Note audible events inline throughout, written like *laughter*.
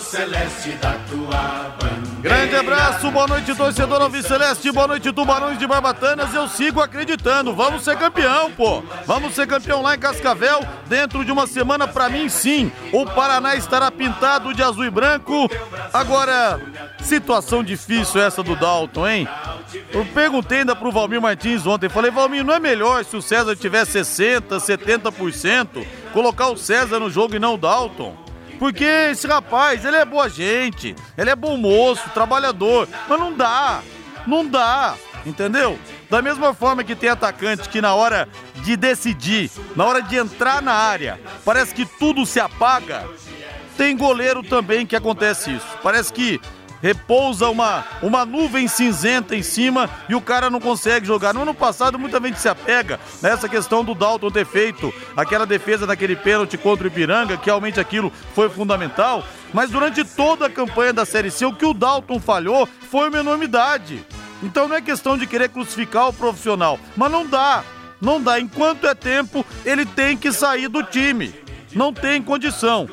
Celeste da tua bandeira. Grande abraço, boa noite, torcedor Alves Celeste, boa noite, Tubarões de Barbatanas. Eu sigo acreditando, vamos ser campeão, pô. Vamos ser campeão lá em Cascavel. Dentro de uma semana, pra mim, sim. O Paraná estará pintado de azul e branco. Agora, situação difícil essa do Dalton, hein? Eu perguntei ainda pro Valmir Martins ontem. Falei, Valmir, não é melhor se o César tiver 60%, 70%, colocar o César no jogo e não o Dalton? Porque esse rapaz, ele é boa gente, ele é bom moço, trabalhador, mas não dá, não dá, entendeu? Da mesma forma que tem atacante que na hora de decidir, na hora de entrar na área, parece que tudo se apaga. Tem goleiro também que acontece isso. Parece que repousa uma, uma nuvem cinzenta em cima e o cara não consegue jogar. No ano passado, muita gente se apega nessa questão do Dalton ter feito aquela defesa daquele pênalti contra o Ipiranga, que realmente aquilo foi fundamental. Mas durante toda a campanha da Série C, o que o Dalton falhou foi uma enormidade. Então não é questão de querer crucificar o profissional, mas não dá. Não dá. Enquanto é tempo, ele tem que sair do time. Não tem condição.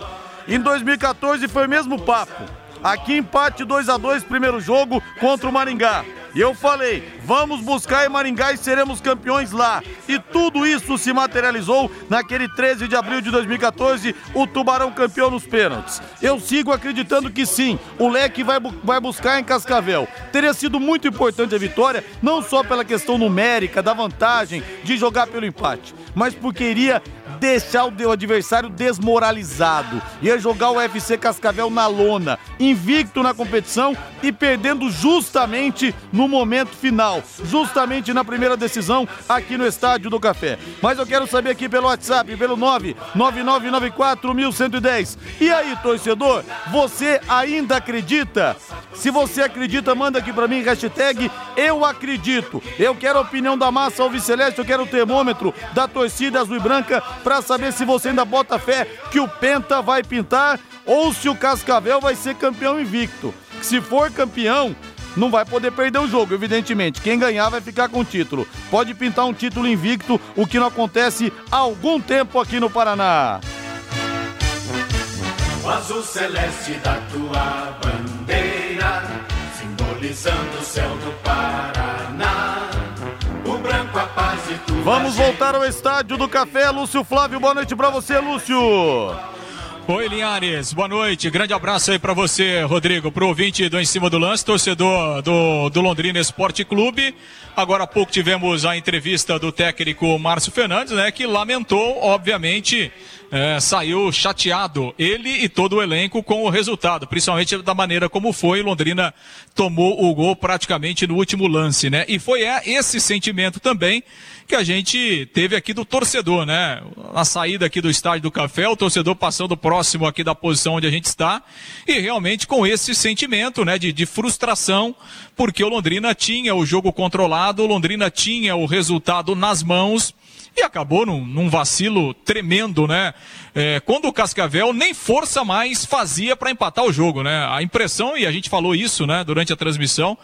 Em 2014 foi o mesmo papo. Aqui empate 2 a 2 primeiro jogo contra o Maringá. E eu falei, vamos buscar em Maringá e seremos campeões lá. E tudo isso se materializou naquele 13 de abril de 2014, o Tubarão campeão nos pênaltis. Eu sigo acreditando que sim, o Leque vai, vai buscar em Cascavel. Teria sido muito importante a vitória, não só pela questão numérica, da vantagem de jogar pelo empate, mas porque iria deixar o adversário desmoralizado. Ia jogar o UFC Cascavel na lona, invicto na competição e perdendo justamente no momento final, justamente na primeira decisão aqui no Estádio do Café. Mas eu quero saber aqui pelo WhatsApp, pelo 999941110. E aí, torcedor, você ainda acredita? Se você acredita, manda aqui para mim hashtag eu acredito. Eu quero a opinião da massa alviceleste, eu quero o termômetro da torcida azul e branca para saber se você ainda bota fé que o Penta vai pintar ou se o Cascavel vai ser campeão invicto. Se for campeão, não vai poder perder o jogo, evidentemente. Quem ganhar vai ficar com o título. Pode pintar um título invicto, o que não acontece há algum tempo aqui no Paraná. O azul celeste da tua bandeira, simbolizando o céu do Paraná. O branco, a paz e tudo. Vamos voltar ao estádio do Café. Lúcio Flávio, boa noite para você, Lúcio. Oi, Linhares, boa noite. Grande abraço aí para você, Rodrigo, pro ouvinte do Em Cima do Lance, torcedor do, do Londrina Esporte Clube. Agora há pouco tivemos a entrevista do técnico Márcio Fernandes, né, que lamentou, obviamente, é, saiu chateado, ele e todo o elenco, com o resultado, principalmente da maneira como foi. Londrina tomou o gol praticamente no último lance, né? E foi é, esse sentimento também que a gente teve aqui do torcedor, né? Na saída aqui do estádio do Café, o torcedor passando próximo aqui da posição onde a gente está, e realmente com esse sentimento, né, de, de frustração, porque o Londrina tinha o jogo controlado, o Londrina tinha o resultado nas mãos, e acabou num, num vacilo tremendo, né? É, quando o Cascavel nem força mais fazia para empatar o jogo, né? A impressão, e a gente falou isso, né, durante a transmissão,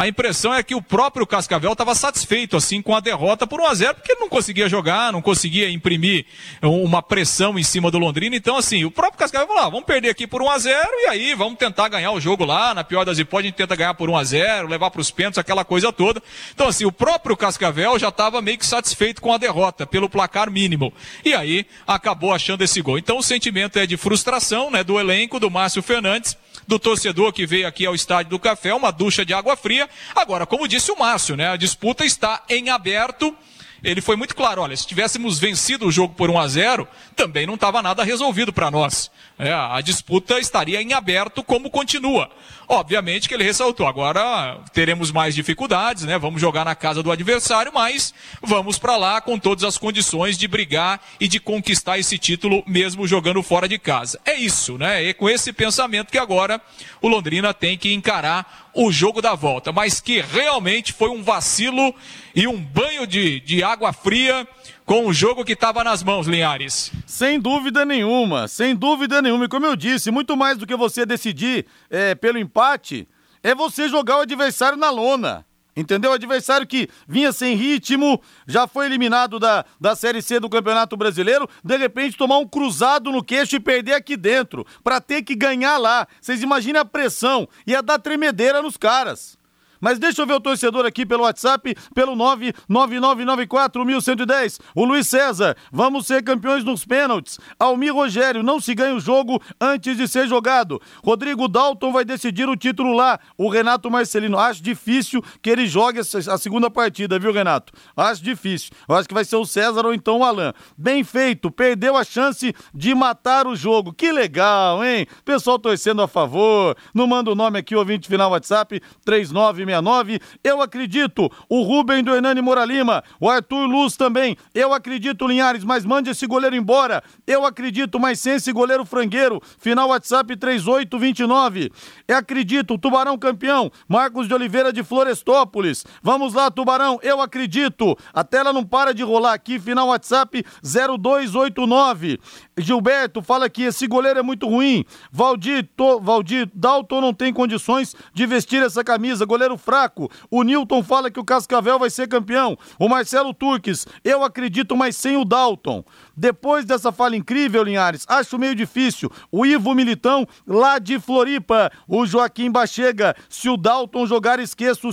a impressão é que o próprio Cascavel estava satisfeito assim com a derrota por 1 a 0 porque ele não conseguia jogar, não conseguia imprimir uma pressão em cima do Londrina. Então, assim, o próprio Cascavel falou: ah, vamos perder aqui por 1 a 0 e aí vamos tentar ganhar o jogo lá. Na pior das hipóteses, a gente tenta ganhar por 1 a 0 levar para os pênaltis, aquela coisa toda. Então, assim, o próprio Cascavel já estava meio que satisfeito com a derrota, pelo placar mínimo. E aí acabou achando esse gol. Então, o sentimento é de frustração né, do elenco, do Márcio Fernandes do torcedor que veio aqui ao Estádio do Café, uma ducha de água fria. Agora, como disse o Márcio, né, a disputa está em aberto ele foi muito claro, olha, se tivéssemos vencido o jogo por 1 a 0, também não estava nada resolvido para nós. É, a disputa estaria em aberto como continua. Obviamente que ele ressaltou, agora teremos mais dificuldades, né? Vamos jogar na casa do adversário, mas vamos para lá com todas as condições de brigar e de conquistar esse título mesmo jogando fora de casa. É isso, né? É com esse pensamento que agora o Londrina tem que encarar o jogo da volta, mas que realmente foi um vacilo e um banho de, de água fria com o jogo que estava nas mãos, Linhares. Sem dúvida nenhuma, sem dúvida nenhuma. E como eu disse, muito mais do que você decidir é, pelo empate, é você jogar o adversário na lona. Entendeu? O adversário que vinha sem ritmo, já foi eliminado da, da Série C do Campeonato Brasileiro, de repente tomar um cruzado no queixo e perder aqui dentro, para ter que ganhar lá. Vocês imaginem a pressão, ia dar tremedeira nos caras. Mas deixa eu ver o torcedor aqui pelo WhatsApp, pelo 999941110. O Luiz César, vamos ser campeões nos pênaltis. Almir Rogério, não se ganha o jogo antes de ser jogado. Rodrigo Dalton vai decidir o título lá. O Renato Marcelino, acho difícil que ele jogue a segunda partida, viu, Renato? Acho difícil. Eu acho que vai ser o César ou então o Alan. Bem feito, perdeu a chance de matar o jogo. Que legal, hein? Pessoal torcendo a favor. Não manda o nome aqui, ouvinte final WhatsApp, 39 969. Eu acredito. O Rubem do Hernani Moura Lima. O Arthur Luz também. Eu acredito, Linhares, mas mande esse goleiro embora. Eu acredito, mas sem esse goleiro frangueiro. Final WhatsApp 3829. Eu acredito. Tubarão campeão. Marcos de Oliveira de Florestópolis. Vamos lá, Tubarão. Eu acredito. A tela não para de rolar aqui. Final WhatsApp 0289. Gilberto fala que esse goleiro é muito ruim. Valdir, to, Valdir Dalton não tem condições de vestir essa camisa. Goleiro fraco. O Newton fala que o Cascavel vai ser campeão. O Marcelo Turques, eu acredito, mas sem o Dalton. Depois dessa fala incrível, Linhares, acho meio difícil. O Ivo Militão, lá de Floripa. O Joaquim Bachega, se o Dalton jogar, esqueço,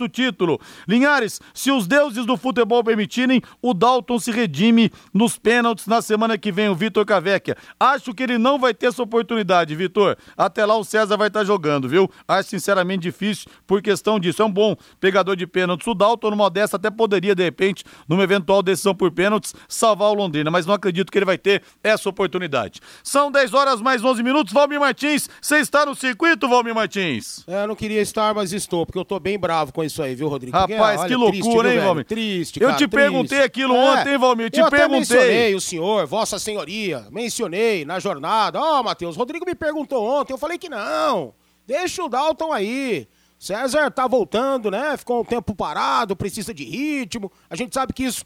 o título. Linhares, se os deuses do futebol permitirem, o Dalton se redime nos pênaltis na semana que vem, o Vitor Cavecchia. Acho que ele não vai ter essa oportunidade, Vitor. Até lá o César vai estar jogando, viu? Acho sinceramente difícil por questão disso. É um bom pegador de pênaltis. O Dalton, numa dessa, até poderia, de repente, numa eventual decisão por pênaltis, salvar o Londrina mas não acredito que ele vai ter essa oportunidade. São 10 horas mais 11 minutos. Valmir Martins, você está no circuito, Valmir Martins? É, eu não queria estar, mas estou, porque eu estou bem bravo com isso aí, viu, Rodrigo? Rapaz, que loucura, triste, hein, Valmir? Triste, cara, Eu te triste. perguntei aquilo é, ontem, Valmir, eu te eu perguntei. mencionei o senhor, vossa senhoria, mencionei na jornada. Ó, oh, Matheus, Rodrigo me perguntou ontem, eu falei que não, deixa o Dalton aí. César tá voltando, né? Ficou um tempo parado, precisa de ritmo. A gente sabe que isso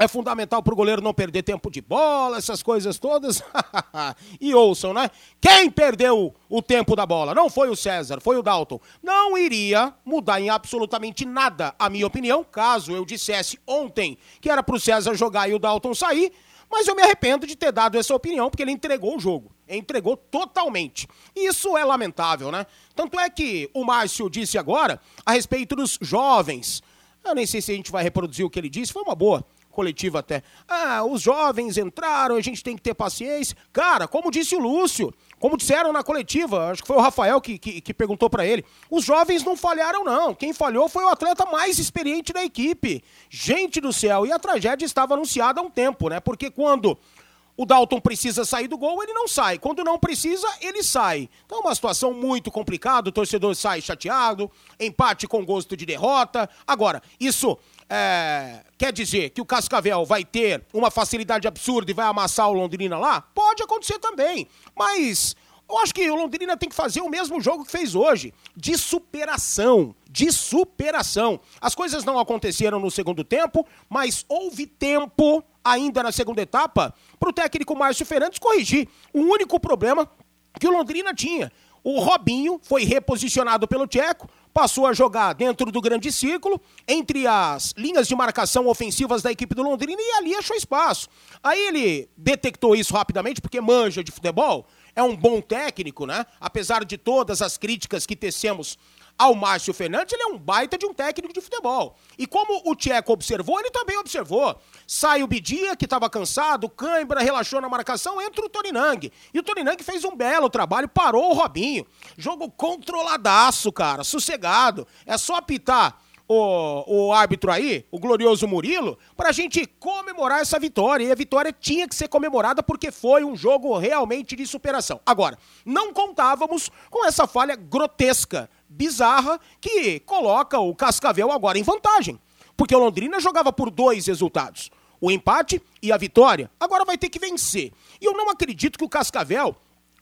é fundamental para o goleiro não perder tempo de bola, essas coisas todas. *laughs* e ouçam, né? Quem perdeu o tempo da bola? Não foi o César, foi o Dalton. Não iria mudar em absolutamente nada a minha opinião, caso eu dissesse ontem que era para o César jogar e o Dalton sair. Mas eu me arrependo de ter dado essa opinião, porque ele entregou o jogo. Entregou totalmente. Isso é lamentável, né? Tanto é que o Márcio disse agora a respeito dos jovens. Eu nem sei se a gente vai reproduzir o que ele disse, foi uma boa coletiva até. Ah, os jovens entraram, a gente tem que ter paciência. Cara, como disse o Lúcio, como disseram na coletiva, acho que foi o Rafael que, que, que perguntou para ele, os jovens não falharam não. Quem falhou foi o atleta mais experiente da equipe. Gente do céu, e a tragédia estava anunciada há um tempo, né? Porque quando o Dalton precisa sair do gol, ele não sai. Quando não precisa, ele sai. Então é uma situação muito complicada, o torcedor sai chateado, empate com gosto de derrota. Agora, isso é, quer dizer que o Cascavel vai ter uma facilidade absurda e vai amassar o Londrina lá? Pode acontecer também, mas eu acho que o Londrina tem que fazer o mesmo jogo que fez hoje, de superação, de superação. As coisas não aconteceram no segundo tempo, mas houve tempo ainda na segunda etapa para o técnico Márcio Fernandes corrigir o único problema que o Londrina tinha. O Robinho foi reposicionado pelo Tcheco, passou a jogar dentro do grande círculo, entre as linhas de marcação ofensivas da equipe do Londrina e ali achou espaço. Aí ele detectou isso rapidamente, porque manja de futebol, é um bom técnico, né? Apesar de todas as críticas que tecemos ao Márcio Fernandes, ele é um baita de um técnico de futebol. E como o Tcheco observou, ele também observou. Sai o Bidia, que estava cansado, Cãibra relaxou na marcação, entra o Toninang. E o Toninang fez um belo trabalho, parou o Robinho. Jogo controladaço, cara, sossegado. É só apitar o, o árbitro aí, o glorioso Murilo, para a gente comemorar essa vitória. E a vitória tinha que ser comemorada porque foi um jogo realmente de superação. Agora, não contávamos com essa falha grotesca, bizarra, que coloca o Cascavel agora em vantagem. Porque o Londrina jogava por dois resultados: o empate e a vitória. Agora vai ter que vencer. E eu não acredito que o Cascavel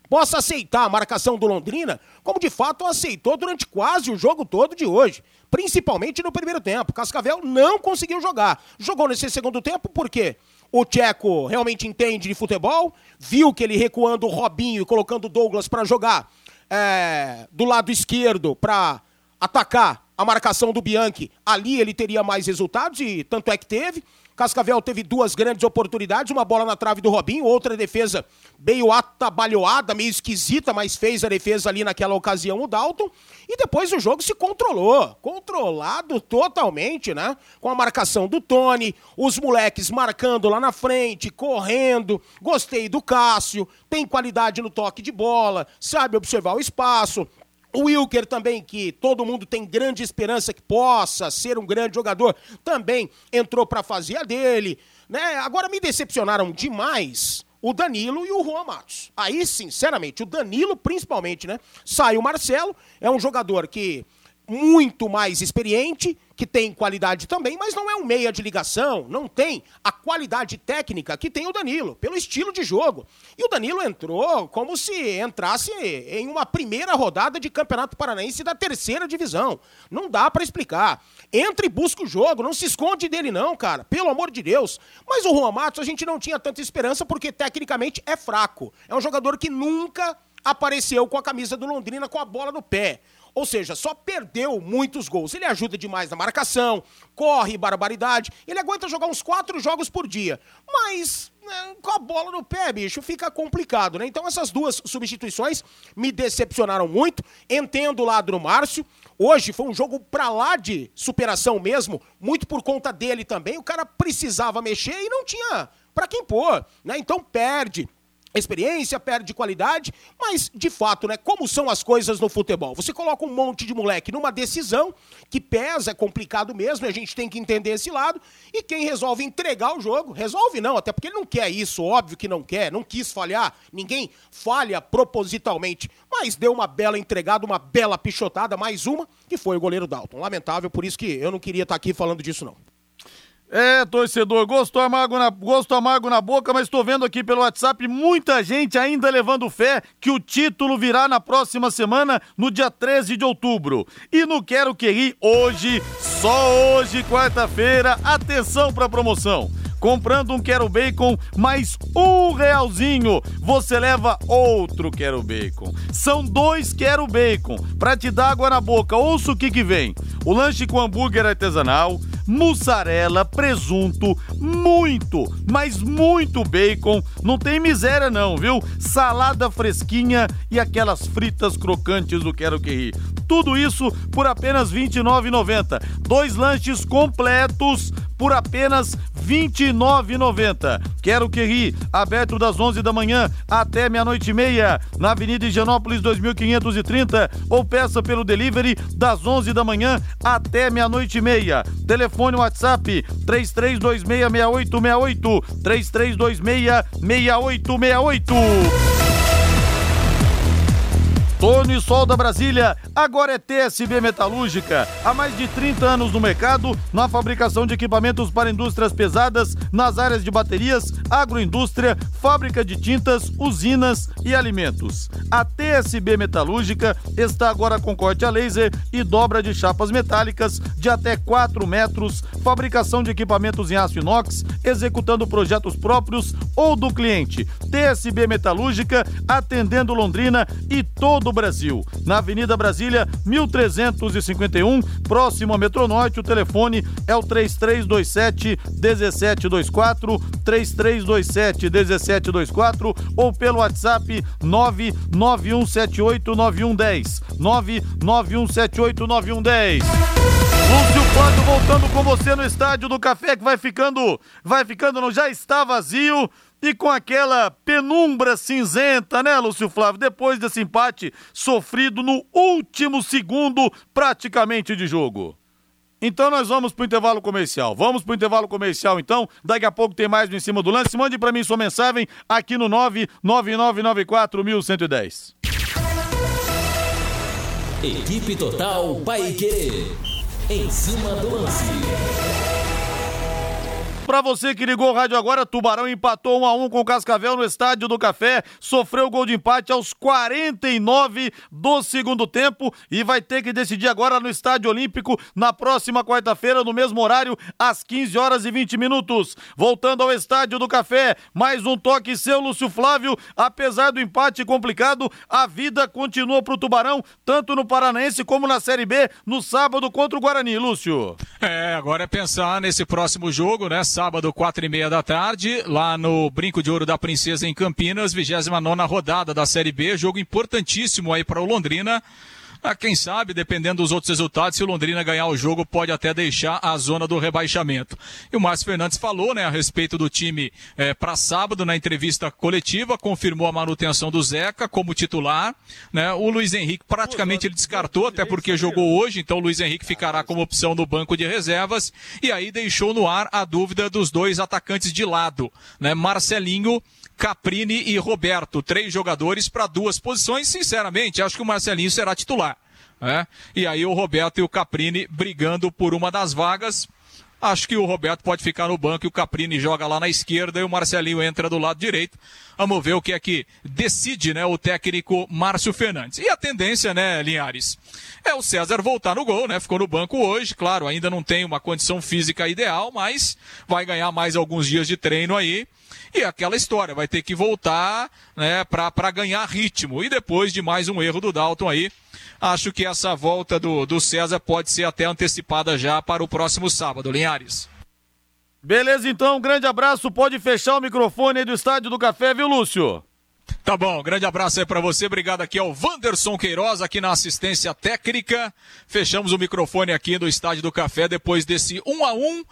possa aceitar a marcação do Londrina, como de fato aceitou durante quase o jogo todo de hoje. Principalmente no primeiro tempo. Cascavel não conseguiu jogar. Jogou nesse segundo tempo por quê? O Tcheco realmente entende de futebol, viu que ele recuando o Robinho e colocando o Douglas para jogar é, do lado esquerdo para atacar a marcação do Bianchi. Ali ele teria mais resultados e tanto é que teve. Cascavel teve duas grandes oportunidades, uma bola na trave do Robinho, outra defesa meio atabalhoada, meio esquisita, mas fez a defesa ali naquela ocasião o Dalton. E depois o jogo se controlou, controlado totalmente, né? Com a marcação do Tony, os moleques marcando lá na frente, correndo. Gostei do Cássio, tem qualidade no toque de bola, sabe observar o espaço. O Wilker também, que todo mundo tem grande esperança que possa ser um grande jogador, também entrou para fazer a dele. Né? Agora me decepcionaram demais o Danilo e o Juan Matos. Aí, sinceramente, o Danilo principalmente, né? Sai o Marcelo, é um jogador que muito mais experiente, que tem qualidade também, mas não é um meia de ligação, não tem a qualidade técnica que tem o Danilo, pelo estilo de jogo. E o Danilo entrou como se entrasse em uma primeira rodada de Campeonato Paranaense da terceira divisão. Não dá para explicar. Entra e busca o jogo, não se esconde dele não, cara, pelo amor de Deus. Mas o Juan Matos a gente não tinha tanta esperança porque tecnicamente é fraco. É um jogador que nunca apareceu com a camisa do Londrina com a bola no pé. Ou seja, só perdeu muitos gols. Ele ajuda demais na marcação, corre barbaridade. Ele aguenta jogar uns quatro jogos por dia. Mas né, com a bola no pé, bicho, fica complicado, né? Então essas duas substituições me decepcionaram muito. Entendo o lado do Márcio. Hoje foi um jogo pra lá de superação mesmo, muito por conta dele também. O cara precisava mexer e não tinha para quem pôr, né? Então perde experiência, perde qualidade, mas de fato, né, como são as coisas no futebol? Você coloca um monte de moleque numa decisão que pesa, é complicado mesmo, a gente tem que entender esse lado, e quem resolve entregar o jogo, resolve não, até porque ele não quer isso, óbvio que não quer, não quis falhar, ninguém falha propositalmente, mas deu uma bela entregada, uma bela pichotada, mais uma, que foi o goleiro Dalton. Lamentável, por isso que eu não queria estar aqui falando disso não. É, torcedor, gosto amargo, na, gosto amargo na boca, mas estou vendo aqui pelo WhatsApp muita gente ainda levando fé que o título virá na próxima semana, no dia 13 de outubro. E no Quero Que Rir, hoje, só hoje, quarta-feira, atenção para a promoção. Comprando um Quero Bacon mais um realzinho, você leva outro Quero Bacon. São dois Quero Bacon para te dar água na boca. Ouça o que que vem. O lanche com hambúrguer artesanal, mussarela, presunto, muito, mas muito bacon. Não tem miséria não, viu? Salada fresquinha e aquelas fritas crocantes do Quero Que Rir. Tudo isso por apenas R$ 29,90. Dois lanches completos por apenas R$ 29,90. Quero que ri, aberto das 11 da manhã até meia-noite e meia, na Avenida Higienópolis 2530, ou peça pelo delivery das 11 da manhã até meia-noite e meia. Telefone WhatsApp 33266868, 33266868. Tony Sol da Brasília, agora é TSB Metalúrgica. Há mais de 30 anos no mercado, na fabricação de equipamentos para indústrias pesadas, nas áreas de baterias, agroindústria, fábrica de tintas, usinas e alimentos. A TSB Metalúrgica está agora com corte a laser e dobra de chapas metálicas de até 4 metros, fabricação de equipamentos em aço inox, executando projetos próprios ou do cliente. TSB Metalúrgica, atendendo Londrina e todo do Brasil. Na Avenida Brasília, 1351, próximo a Metronorte. O telefone é o 3327 1724, 3327 1724 ou pelo WhatsApp 99178 9110. 99178 9110. Lúcio Flávio voltando com você no estádio do Café que vai ficando, vai ficando, não já está vazio e com aquela penumbra cinzenta, né, Lúcio Flávio? Depois desse empate sofrido no último segundo, praticamente, de jogo. Então nós vamos pro intervalo comercial. Vamos pro intervalo comercial então. Daqui a pouco tem mais no em cima do lance. Mande para mim sua mensagem aqui no 99994110. Equipe Total Paique. Em cima do lance. Pra você que ligou o rádio agora, Tubarão empatou 1 a 1 com o Cascavel no Estádio do Café, sofreu gol de empate aos 49 do segundo tempo e vai ter que decidir agora no Estádio Olímpico na próxima quarta-feira, no mesmo horário, às 15 horas e 20 minutos. Voltando ao Estádio do Café, mais um toque seu, Lúcio Flávio. Apesar do empate complicado, a vida continua pro Tubarão, tanto no Paranaense como na Série B, no sábado contra o Guarani, Lúcio. É, agora é pensar nesse próximo jogo, né? Sábado, quatro e meia da tarde, lá no Brinco de Ouro da Princesa em Campinas, 29 nona rodada da Série B, jogo importantíssimo aí para o Londrina. Ah, quem sabe, dependendo dos outros resultados, se o Londrina ganhar o jogo, pode até deixar a zona do rebaixamento. E o Márcio Fernandes falou, né, a respeito do time é, para sábado na entrevista coletiva, confirmou a manutenção do Zeca como titular, né? O Luiz Henrique praticamente ele descartou, até porque jogou hoje, então o Luiz Henrique ficará como opção no banco de reservas e aí deixou no ar a dúvida dos dois atacantes de lado, né? Marcelinho Caprini e Roberto, três jogadores para duas posições. Sinceramente, acho que o Marcelinho será titular. Né? E aí o Roberto e o Caprini brigando por uma das vagas. Acho que o Roberto pode ficar no banco e o Caprini joga lá na esquerda e o Marcelinho entra do lado direito. Vamos ver o que é que decide, né, o técnico Márcio Fernandes. E a tendência, né, Linhares, é o César voltar no gol, né? Ficou no banco hoje, claro, ainda não tem uma condição física ideal, mas vai ganhar mais alguns dias de treino aí. E aquela história, vai ter que voltar, né, para ganhar ritmo. E depois de mais um erro do Dalton aí, acho que essa volta do, do César pode ser até antecipada já para o próximo sábado, Linhares. Beleza, então, um grande abraço. Pode fechar o microfone aí do Estádio do Café, viu, Lúcio? Tá bom, grande abraço aí para você. Obrigado aqui ao Wanderson Queiroz, aqui na assistência técnica. Fechamos o microfone aqui do Estádio do Café depois desse 1 a 1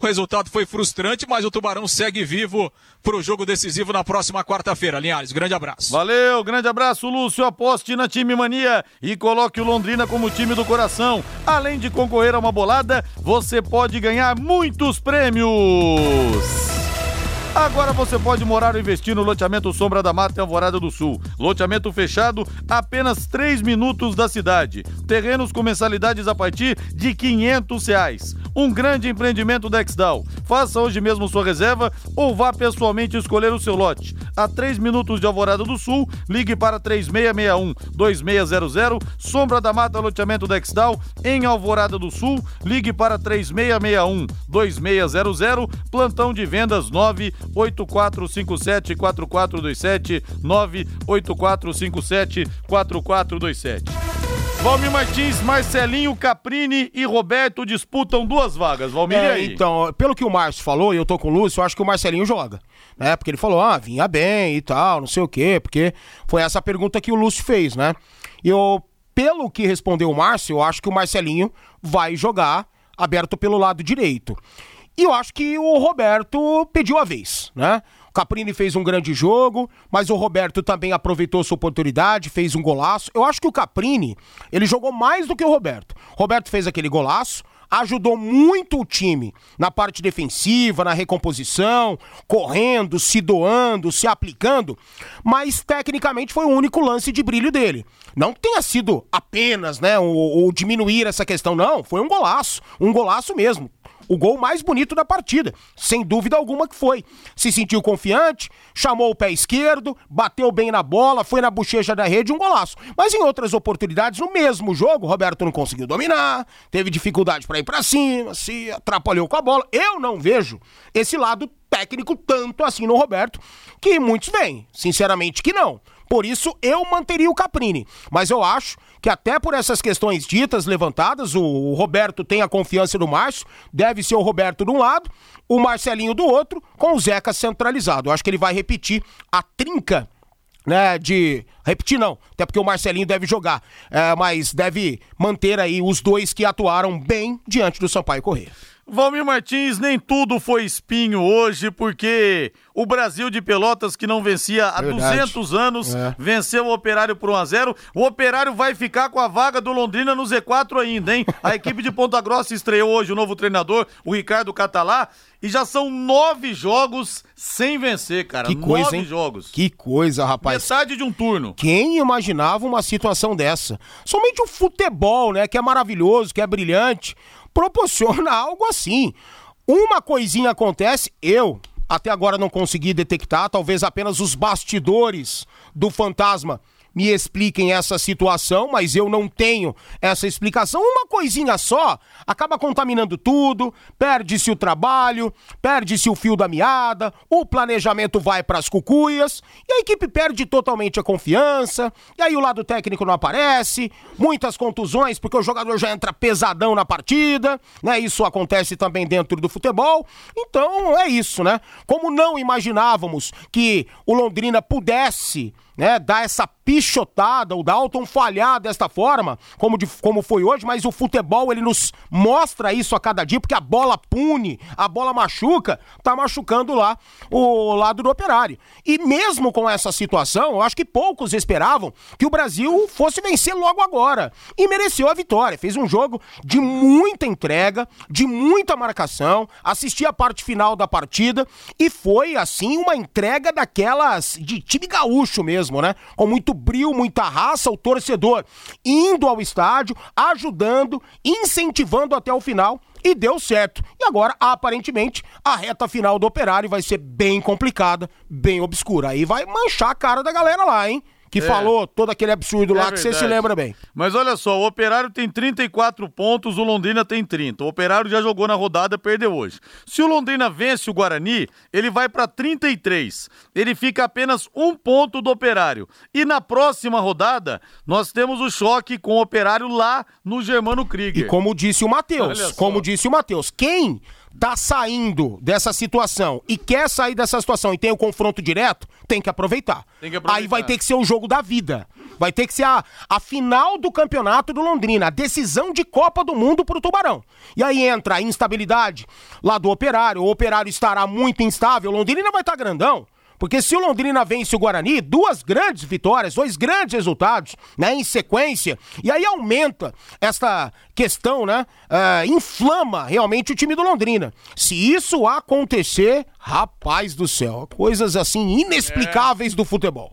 o resultado foi frustrante, mas o Tubarão segue vivo para o jogo decisivo na próxima quarta-feira. Linhares, grande abraço. Valeu, grande abraço, Lúcio. Aposte na time mania e coloque o Londrina como time do coração. Além de concorrer a uma bolada, você pode ganhar muitos prêmios. Agora você pode morar ou investir no loteamento Sombra da Mata em Alvorada do Sul. Loteamento fechado, apenas 3 minutos da cidade. Terrenos com mensalidades a partir de 500 reais. Um grande empreendimento da Exdal. Faça hoje mesmo sua reserva ou vá pessoalmente escolher o seu lote. A 3 minutos de Alvorada do Sul, ligue para 3661-2600. Sombra da Mata, loteamento da Exdal, em Alvorada do Sul, ligue para 3661-2600. Plantão de vendas 9 8457 4427 98457 4427. Valmir Martins, Marcelinho, Caprini e Roberto disputam duas vagas. Valmir, é, aí? Então, pelo que o Márcio falou, e eu tô com o Lúcio, eu acho que o Marcelinho joga. Né? Porque ele falou, ah, vinha bem e tal, não sei o quê, porque foi essa pergunta que o Lúcio fez, né? E eu, pelo que respondeu o Márcio, eu acho que o Marcelinho vai jogar aberto pelo lado direito. E eu acho que o Roberto pediu a vez, né? O Caprini fez um grande jogo, mas o Roberto também aproveitou sua oportunidade, fez um golaço. Eu acho que o Caprini, ele jogou mais do que o Roberto. O Roberto fez aquele golaço, ajudou muito o time na parte defensiva, na recomposição, correndo, se doando, se aplicando, mas tecnicamente foi o único lance de brilho dele. Não que tenha sido apenas, né, ou, ou diminuir essa questão, não, foi um golaço, um golaço mesmo o gol mais bonito da partida, sem dúvida alguma que foi. Se sentiu confiante, chamou o pé esquerdo, bateu bem na bola, foi na bochecha da rede, um golaço. Mas em outras oportunidades, no mesmo jogo, Roberto não conseguiu dominar, teve dificuldade para ir para cima, se atrapalhou com a bola. Eu não vejo esse lado técnico tanto assim no Roberto, que muitos veem. Sinceramente que não. Por isso, eu manteria o Caprini. Mas eu acho que até por essas questões ditas, levantadas, o Roberto tem a confiança do Márcio, deve ser o Roberto de um lado, o Marcelinho do outro, com o Zeca centralizado. Eu acho que ele vai repetir a trinca né, de repetir não, até porque o Marcelinho deve jogar, é, mas deve manter aí os dois que atuaram bem diante do Sampaio Corrêa. Valmir Martins, nem tudo foi espinho hoje, porque o Brasil de Pelotas, que não vencia há Verdade. 200 anos, é. venceu o Operário por 1x0. O Operário vai ficar com a vaga do Londrina no Z4 ainda, hein? A equipe de Ponta Grossa estreou hoje o novo treinador, o Ricardo Catalá, e já são nove jogos sem vencer, cara. Que coisa, nove hein? jogos. Que coisa, rapaz. Metade de um turno. Quem imaginava uma situação dessa? Somente o futebol, né? Que é maravilhoso, que é brilhante proporciona algo assim. Uma coisinha acontece, eu até agora não consegui detectar, talvez apenas os bastidores do fantasma me expliquem essa situação, mas eu não tenho essa explicação. Uma coisinha só acaba contaminando tudo, perde-se o trabalho, perde-se o fio da meada, o planejamento vai para as cucuias e a equipe perde totalmente a confiança. E aí o lado técnico não aparece, muitas contusões porque o jogador já entra pesadão na partida, né? Isso acontece também dentro do futebol. Então é isso, né? Como não imaginávamos que o Londrina pudesse né, dar essa pichotada, o Dalton falhar desta forma, como, de, como foi hoje, mas o futebol ele nos mostra isso a cada dia, porque a bola pune, a bola machuca, tá machucando lá o lado do operário. E mesmo com essa situação, eu acho que poucos esperavam que o Brasil fosse vencer logo agora. E mereceu a vitória. Fez um jogo de muita entrega, de muita marcação, assisti a parte final da partida e foi, assim, uma entrega daquelas de time gaúcho mesmo mesmo, né? Com muito brilho, muita raça, o torcedor indo ao estádio, ajudando, incentivando até o final e deu certo. E agora, aparentemente, a reta final do operário vai ser bem complicada, bem obscura. Aí vai manchar a cara da galera lá, hein? Que é. falou todo aquele absurdo é lá verdade. que você se lembra bem. Mas olha só, o Operário tem 34 pontos, o Londrina tem 30. O Operário já jogou na rodada, perdeu hoje. Se o Londrina vence o Guarani, ele vai para 33. Ele fica apenas um ponto do Operário. E na próxima rodada, nós temos o choque com o Operário lá no Germano Krieger. E como disse o Matheus, como disse o Matheus, quem tá saindo dessa situação e quer sair dessa situação e tem o confronto direto, tem que aproveitar. Tem que aproveitar. Aí vai ter que ser o jogo da vida. Vai ter que ser a, a final do campeonato do Londrina, a decisão de Copa do Mundo pro Tubarão. E aí entra a instabilidade lá do operário, o operário estará muito instável, o Londrina vai estar tá grandão. Porque se o Londrina vence o Guarani, duas grandes vitórias, dois grandes resultados, né, em sequência, e aí aumenta esta questão, né, uh, inflama realmente o time do Londrina. Se isso acontecer, rapaz do céu, coisas assim inexplicáveis é. do futebol.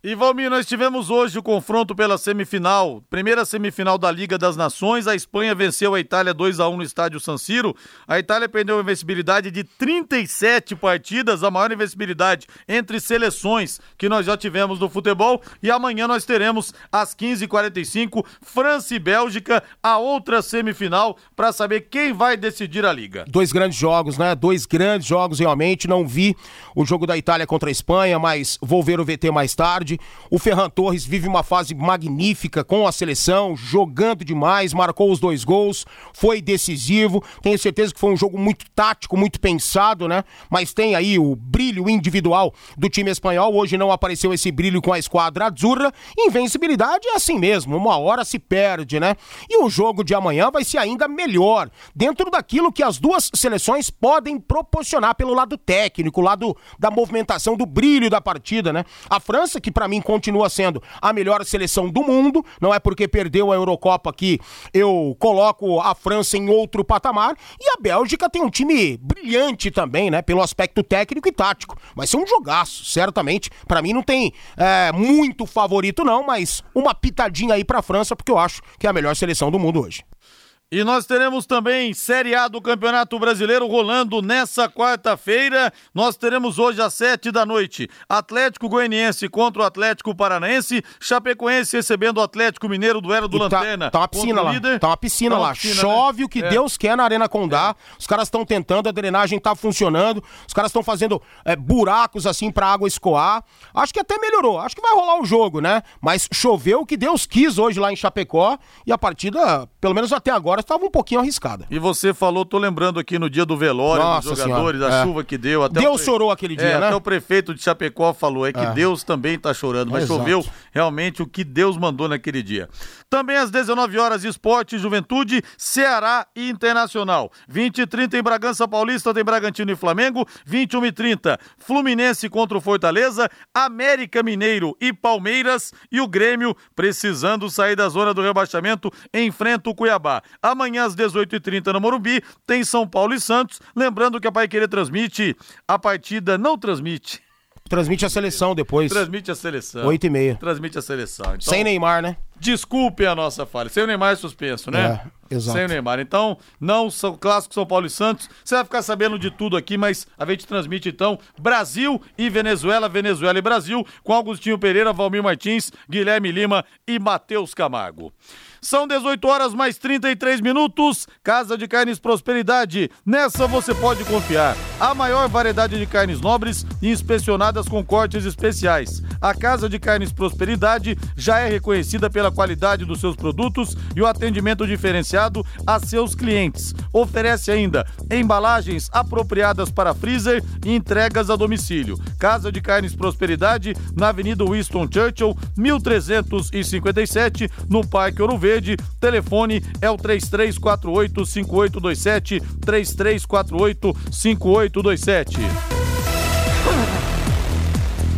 E Valmir, nós tivemos hoje o confronto pela semifinal, primeira semifinal da Liga das Nações. A Espanha venceu a Itália 2 a 1 no estádio San Siro. A Itália perdeu uma invencibilidade de 37 partidas, a maior invencibilidade entre seleções que nós já tivemos no futebol. E amanhã nós teremos às 15h45 França e Bélgica, a outra semifinal, para saber quem vai decidir a liga. Dois grandes jogos, né? Dois grandes jogos realmente. Não vi o jogo da Itália contra a Espanha, mas vou ver o VT mais tarde O Ferran Torres vive uma fase magnífica com a seleção, jogando demais, marcou os dois gols, foi decisivo. Tenho certeza que foi um jogo muito tático, muito pensado, né? Mas tem aí o brilho individual do time espanhol. Hoje não apareceu esse brilho com a esquadra azurra. Invencibilidade é assim mesmo, uma hora se perde, né? E o jogo de amanhã vai ser ainda melhor, dentro daquilo que as duas seleções podem proporcionar pelo lado técnico, lado da movimentação, do brilho da partida, né? A França, que para mim continua sendo a melhor seleção do mundo. Não é porque perdeu a Eurocopa que eu coloco a França em outro patamar. E a Bélgica tem um time brilhante também, né? Pelo aspecto técnico e tático. Vai ser um jogaço, certamente. Para mim não tem é, muito favorito, não, mas uma pitadinha aí pra França, porque eu acho que é a melhor seleção do mundo hoje. E nós teremos também Série A do Campeonato Brasileiro rolando nessa quarta-feira. Nós teremos hoje às sete da noite Atlético Goianiense contra o Atlético Paranaense, Chapecoense recebendo o Atlético Mineiro do Era do e tá- Lanterna. Tá uma piscina lá. Tá uma piscina tá uma lá. Piscina, né? Chove né? o que é. Deus quer na Arena Condá. É. Os caras estão tentando, a drenagem tá funcionando. Os caras estão fazendo é, buracos assim pra água escoar. Acho que até melhorou. Acho que vai rolar o jogo, né? Mas choveu o que Deus quis hoje lá em Chapecó e a partida, pelo menos até agora, estava um pouquinho arriscada. E você falou, tô lembrando aqui no dia do velório Nossa dos jogadores, senhora, a é. chuva que deu. Até Deus pre... chorou aquele dia, é, né? Até o prefeito de Chapecó falou, é que é. Deus também tá chorando, mas choveu realmente o que Deus mandou naquele dia. Também às 19 horas, Esporte, Juventude, Ceará e Internacional. 20 e 30 em Bragança Paulista, tem Bragantino e Flamengo. 21 e 30, Fluminense contra o Fortaleza, América Mineiro e Palmeiras. E o Grêmio, precisando sair da zona do rebaixamento, enfrenta o Cuiabá. Amanhã às 18h30 no Morumbi, tem São Paulo e Santos. Lembrando que a Pai Querer transmite, a partida não transmite. Transmite a seleção depois. Transmite a seleção. 8 e meia. Transmite a seleção. Então, Sem Neymar, né? Desculpe a nossa falha. Sem o Neymar suspenso, né? Exato. Sem o Neymar. Então, não são clássico São Paulo e Santos. Você vai ficar sabendo de tudo aqui, mas a gente transmite então Brasil e Venezuela, Venezuela e Brasil, com Augustinho Pereira, Valmir Martins, Guilherme Lima e Matheus Camargo. São 18 horas mais 33 minutos. Casa de Carnes Prosperidade. Nessa você pode confiar. A maior variedade de carnes nobres inspecionadas com cortes especiais. A Casa de Carnes Prosperidade já é reconhecida pela qualidade dos seus produtos e o atendimento diferenciado a seus clientes. Oferece ainda embalagens apropriadas para freezer e entregas a domicílio. Casa de Carnes Prosperidade, na Avenida Winston Churchill, 1357, no Parque Ouro Verde. Telefone é o 3348 5827, 3348 5827.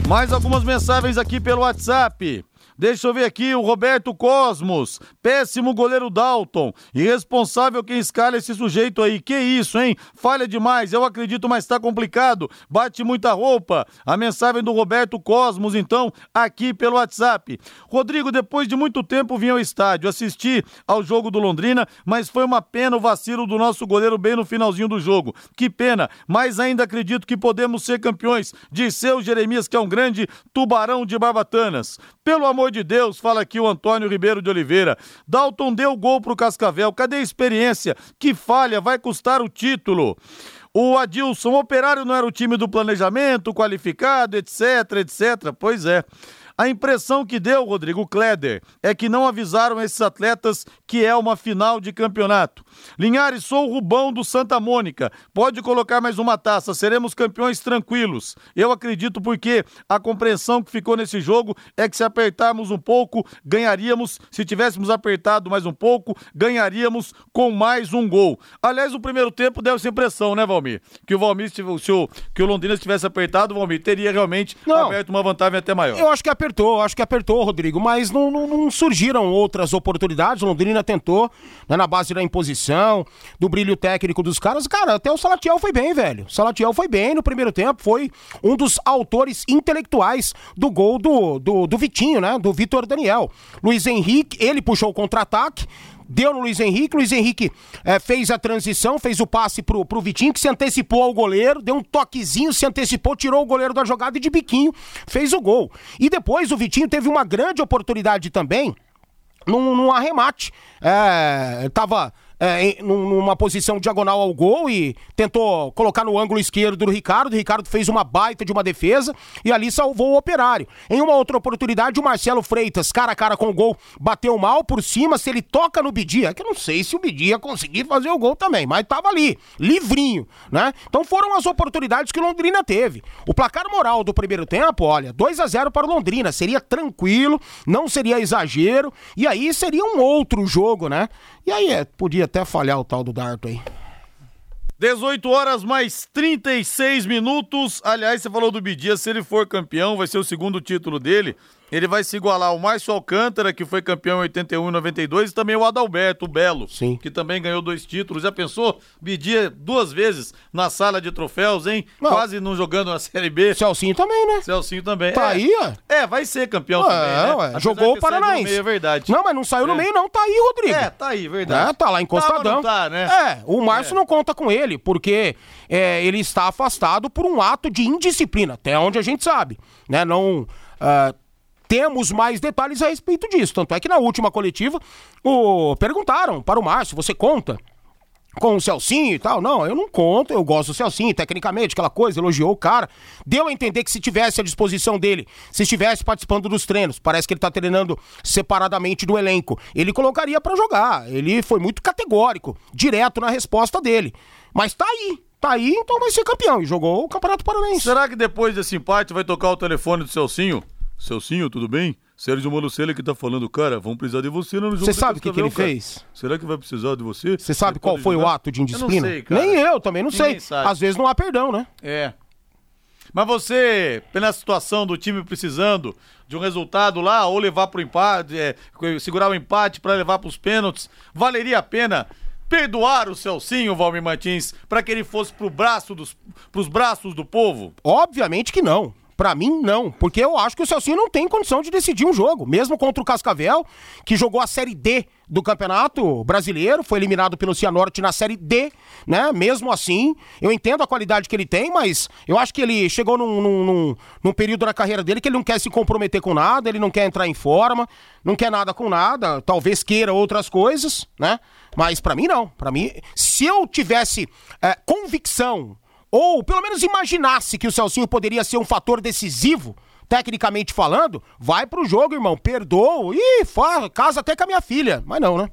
Mais algumas mensagens aqui pelo WhatsApp. Deixa eu ver aqui o Roberto Cosmos. Péssimo goleiro Dalton. Irresponsável quem escala esse sujeito aí. Que isso, hein? Falha demais. Eu acredito, mas tá complicado. Bate muita roupa. A mensagem do Roberto Cosmos, então, aqui pelo WhatsApp. Rodrigo, depois de muito tempo vim ao estádio assistir ao jogo do Londrina, mas foi uma pena o vacilo do nosso goleiro bem no finalzinho do jogo. Que pena, mas ainda acredito que podemos ser campeões. Disse o Jeremias, que é um grande tubarão de barbatanas. Pelo amor de Deus, fala aqui o Antônio Ribeiro de Oliveira. Dalton deu gol pro Cascavel. Cadê a experiência? Que falha, vai custar o título. O Adilson, o operário não era o time do planejamento, qualificado, etc, etc. Pois é. A impressão que deu, Rodrigo Kleder, é que não avisaram esses atletas que é uma final de campeonato. Linhares, sou o Rubão do Santa Mônica. Pode colocar mais uma taça, seremos campeões tranquilos. Eu acredito porque a compreensão que ficou nesse jogo é que se apertarmos um pouco, ganharíamos. Se tivéssemos apertado mais um pouco, ganharíamos com mais um gol. Aliás, o primeiro tempo deu essa impressão, né, Valmir? Que o Valmir, se o, que o Londrina tivesse apertado, o Valmir teria realmente Não. aberto uma vantagem até maior. Eu acho que apertou, acho que apertou, Rodrigo, mas não, não- não surgiram outras oportunidades. Londrina tentou, né, na base da imposição, do brilho técnico dos caras. Cara, até o Salatiel foi bem, velho. O Salatiel foi bem no primeiro tempo, foi um dos autores intelectuais do gol do, do, do Vitinho, né? Do Vitor Daniel. Luiz Henrique, ele puxou o contra-ataque. Deu no Luiz Henrique, Luiz Henrique eh, fez a transição, fez o passe pro, pro Vitinho, que se antecipou ao goleiro, deu um toquezinho, se antecipou, tirou o goleiro da jogada e de biquinho fez o gol. E depois o Vitinho teve uma grande oportunidade também num, num arremate. É, tava é, em- num- numa posição diagonal ao gol e tentou colocar no ângulo esquerdo do Ricardo. O Ricardo fez uma baita de uma defesa e ali salvou o operário. Em uma outra oportunidade, o Marcelo Freitas, cara a cara com o gol, bateu mal por cima. Se ele toca no Bidia, que eu não sei se o Bidia ia conseguir fazer o gol também, mas tava ali, livrinho, né? Então foram as oportunidades que Londrina teve. O placar moral do primeiro tempo, olha, 2 a 0 para Londrina, seria tranquilo, não seria exagero, e aí seria um outro jogo, né? E aí é, podia até falhar o tal do Darto aí. 18 horas mais 36 minutos. Aliás, você falou do Bidia, se ele for campeão, vai ser o segundo título dele. Ele vai se igualar ao Márcio Alcântara, que foi campeão em 81 e 92, e também o Adalberto, o Belo, Sim. que também ganhou dois títulos. Já pensou? Bidia duas vezes na sala de troféus, hein? Não. Quase não jogando na Série B. Celcinho também, né? Celcinho também. Tá é. aí, ó. É, vai ser campeão É, também, né? ué, jogou o no Paranaense. meio, É verdade. Não, mas não saiu no É. meio, não. Tá aí, Rodrigo. É, tá aí, verdade. É, tá lá encostadão. Tá, tá, né? É, o Márcio É. não conta com ele, porque é, ele está afastado por um ato de indisciplina, até onde a gente sabe. Né? Não. ah, temos mais detalhes a respeito disso. Tanto é que na última coletiva o, perguntaram para o Márcio: você conta? Com o Celcinho e tal, não, eu não conto, eu gosto do Celcinho, tecnicamente, aquela coisa, elogiou o cara. Deu a entender que se tivesse à disposição dele, se estivesse participando dos treinos, parece que ele tá treinando separadamente do elenco, ele colocaria pra jogar. Ele foi muito categórico, direto na resposta dele. Mas tá aí, tá aí, então vai ser campeão. E jogou o Campeonato Paranaense. Será que depois desse empate vai tocar o telefone do Celcinho? Celcinho, tudo bem? Sérgio Malucelli que tá falando, cara, vamos precisar de você no jogo Você sabe o que, que ele cara. fez? Será que vai precisar de você? Você sabe qual foi o ajudar? ato de Eu indisciplina? não sei. Nem eu também não Ninguém sei. sabe. Às vezes não há perdão, né? É. Mas você, pela situação do time precisando de um resultado lá, ou levar pro empate, é, segurar o empate para levar pros pênaltis, valeria a pena perdoar o Celcinho, Valmir Martins, para que ele fosse pro braço dos, pros braços do povo? Obviamente que não. Pra mim, não. Porque eu acho que o Celcinho não tem condição de decidir um jogo. Mesmo contra o Cascavel, que jogou a Série D do Campeonato Brasileiro, foi eliminado pelo Cianorte na Série D, né? Mesmo assim, eu entendo a qualidade que ele tem, mas eu acho que ele chegou num, num, num, num período na carreira dele que ele não quer se comprometer com nada, ele não quer entrar em forma, não quer nada com nada, talvez queira outras coisas, né? Mas pra mim não. Pra mim, se eu tivesse é, convicção ou pelo menos imaginasse que o Celcinho poderia ser um fator decisivo, tecnicamente falando, vai pro jogo, irmão. Perdoa. Fala, casa até com a minha filha. Mas não, né?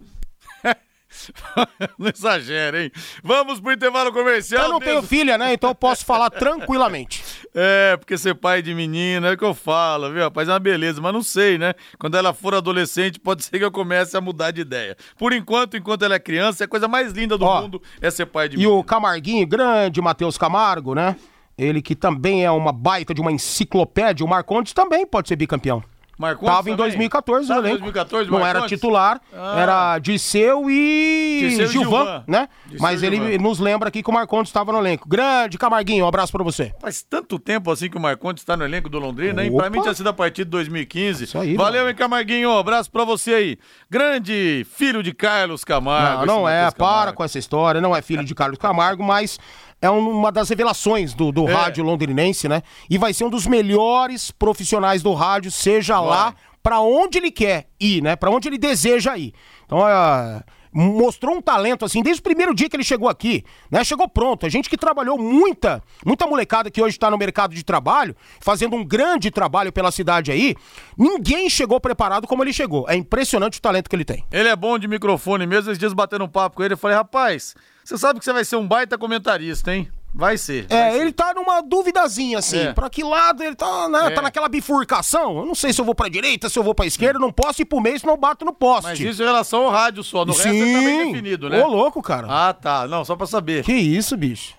*laughs* não exagera, hein? Vamos pro intervalo comercial. Eu não tenho filha, né? Então eu posso falar *laughs* tranquilamente. É, porque ser pai de menina é o que eu falo, viu, rapaz? É uma beleza, mas não sei, né? Quando ela for adolescente, pode ser que eu comece a mudar de ideia. Por enquanto, enquanto ela é criança, é a coisa mais linda do Ó, mundo é ser pai de E menina. o Camarguinho, grande Matheus Camargo, né? Ele que também é uma baita de uma enciclopédia, o Marcondes também pode ser bicampeão. Marcondes Tava em também? 2014 Tava no elenco. 2014, Não era titular, Ah. era Dirceu e Dirceu e Gilvan, Gilvan. né? Dirceu Mas e ele Gilvan. nos lembra aqui que o Marcondes estava no elenco. Grande Camarguinho, um abraço pra você. Faz tanto tempo assim que o Marcondes está no elenco do Londrina, hein? Pra mim tinha sido a partir de 2015. Isso aí, Valeu, mano. hein, Camarguinho? Um abraço pra você aí. Grande filho de Carlos Camargo. Não, não é, Matheus para Camargo. com essa história, não é filho de Carlos Camargo, mas é um- uma das revelações do, do É. rádio londrinense, né? E vai ser um dos melhores profissionais do rádio, seja lá pra onde ele quer ir, né? Pra onde ele deseja ir. Então, é, mostrou um talento assim desde o primeiro dia que ele chegou aqui, né? Chegou pronto. A gente que trabalhou muita, muita molecada que hoje tá no mercado de trabalho, fazendo um grande trabalho pela cidade aí, ninguém chegou preparado como ele chegou. É impressionante o talento que ele tem. Ele é bom de microfone mesmo. Esses dias batendo um papo com ele, eu falei, rapaz, você sabe que você vai ser um baita comentarista, hein? Vai ser. vai É, ser. ele tá numa duvidazinha, assim. É. Pra que lado ele tá, né? É. Tá naquela bifurcação. Eu não sei se eu vou pra direita, se eu vou pra esquerda. Não posso ir pro meio, senão eu bato no poste. Mas isso em relação ao rádio só. No resto ele tá bem definido, né? Ô, louco, cara. Ah, tá. Não, só pra saber. Que isso, bicho.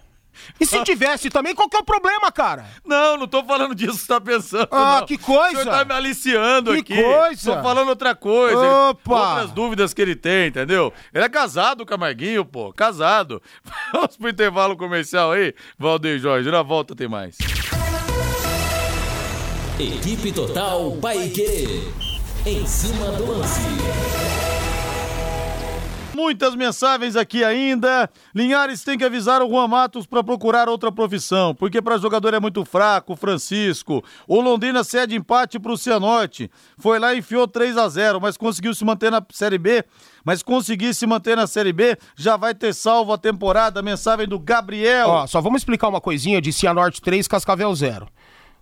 E se tivesse também, qual que é o problema, cara? Não, não tô falando disso que você tá pensando. Ah, não. que coisa. O senhor tá me aliciando Que aqui. coisa. Tô falando outra coisa. Opa. Outras dúvidas que ele tem, entendeu? Ele é casado, Camarguinho, pô. Casado. *laughs* Vamos pro intervalo comercial aí, Valdeir Jorge. Na volta tem mais. Equipe Total Paique. Em cima do lance. Muitas mensagens aqui ainda. Linhares tem que avisar o Juan Matos para procurar outra profissão, porque para jogador é muito fraco, Francisco. O Londrina cede empate para o Cianorte. Foi lá e enfiou 3 a 0 mas conseguiu se manter na Série B. Mas conseguir se manter na Série B, já vai ter salvo a temporada. Mensagem do Gabriel. Ó, só vamos explicar uma coisinha de Cianorte 3, Cascavel 0.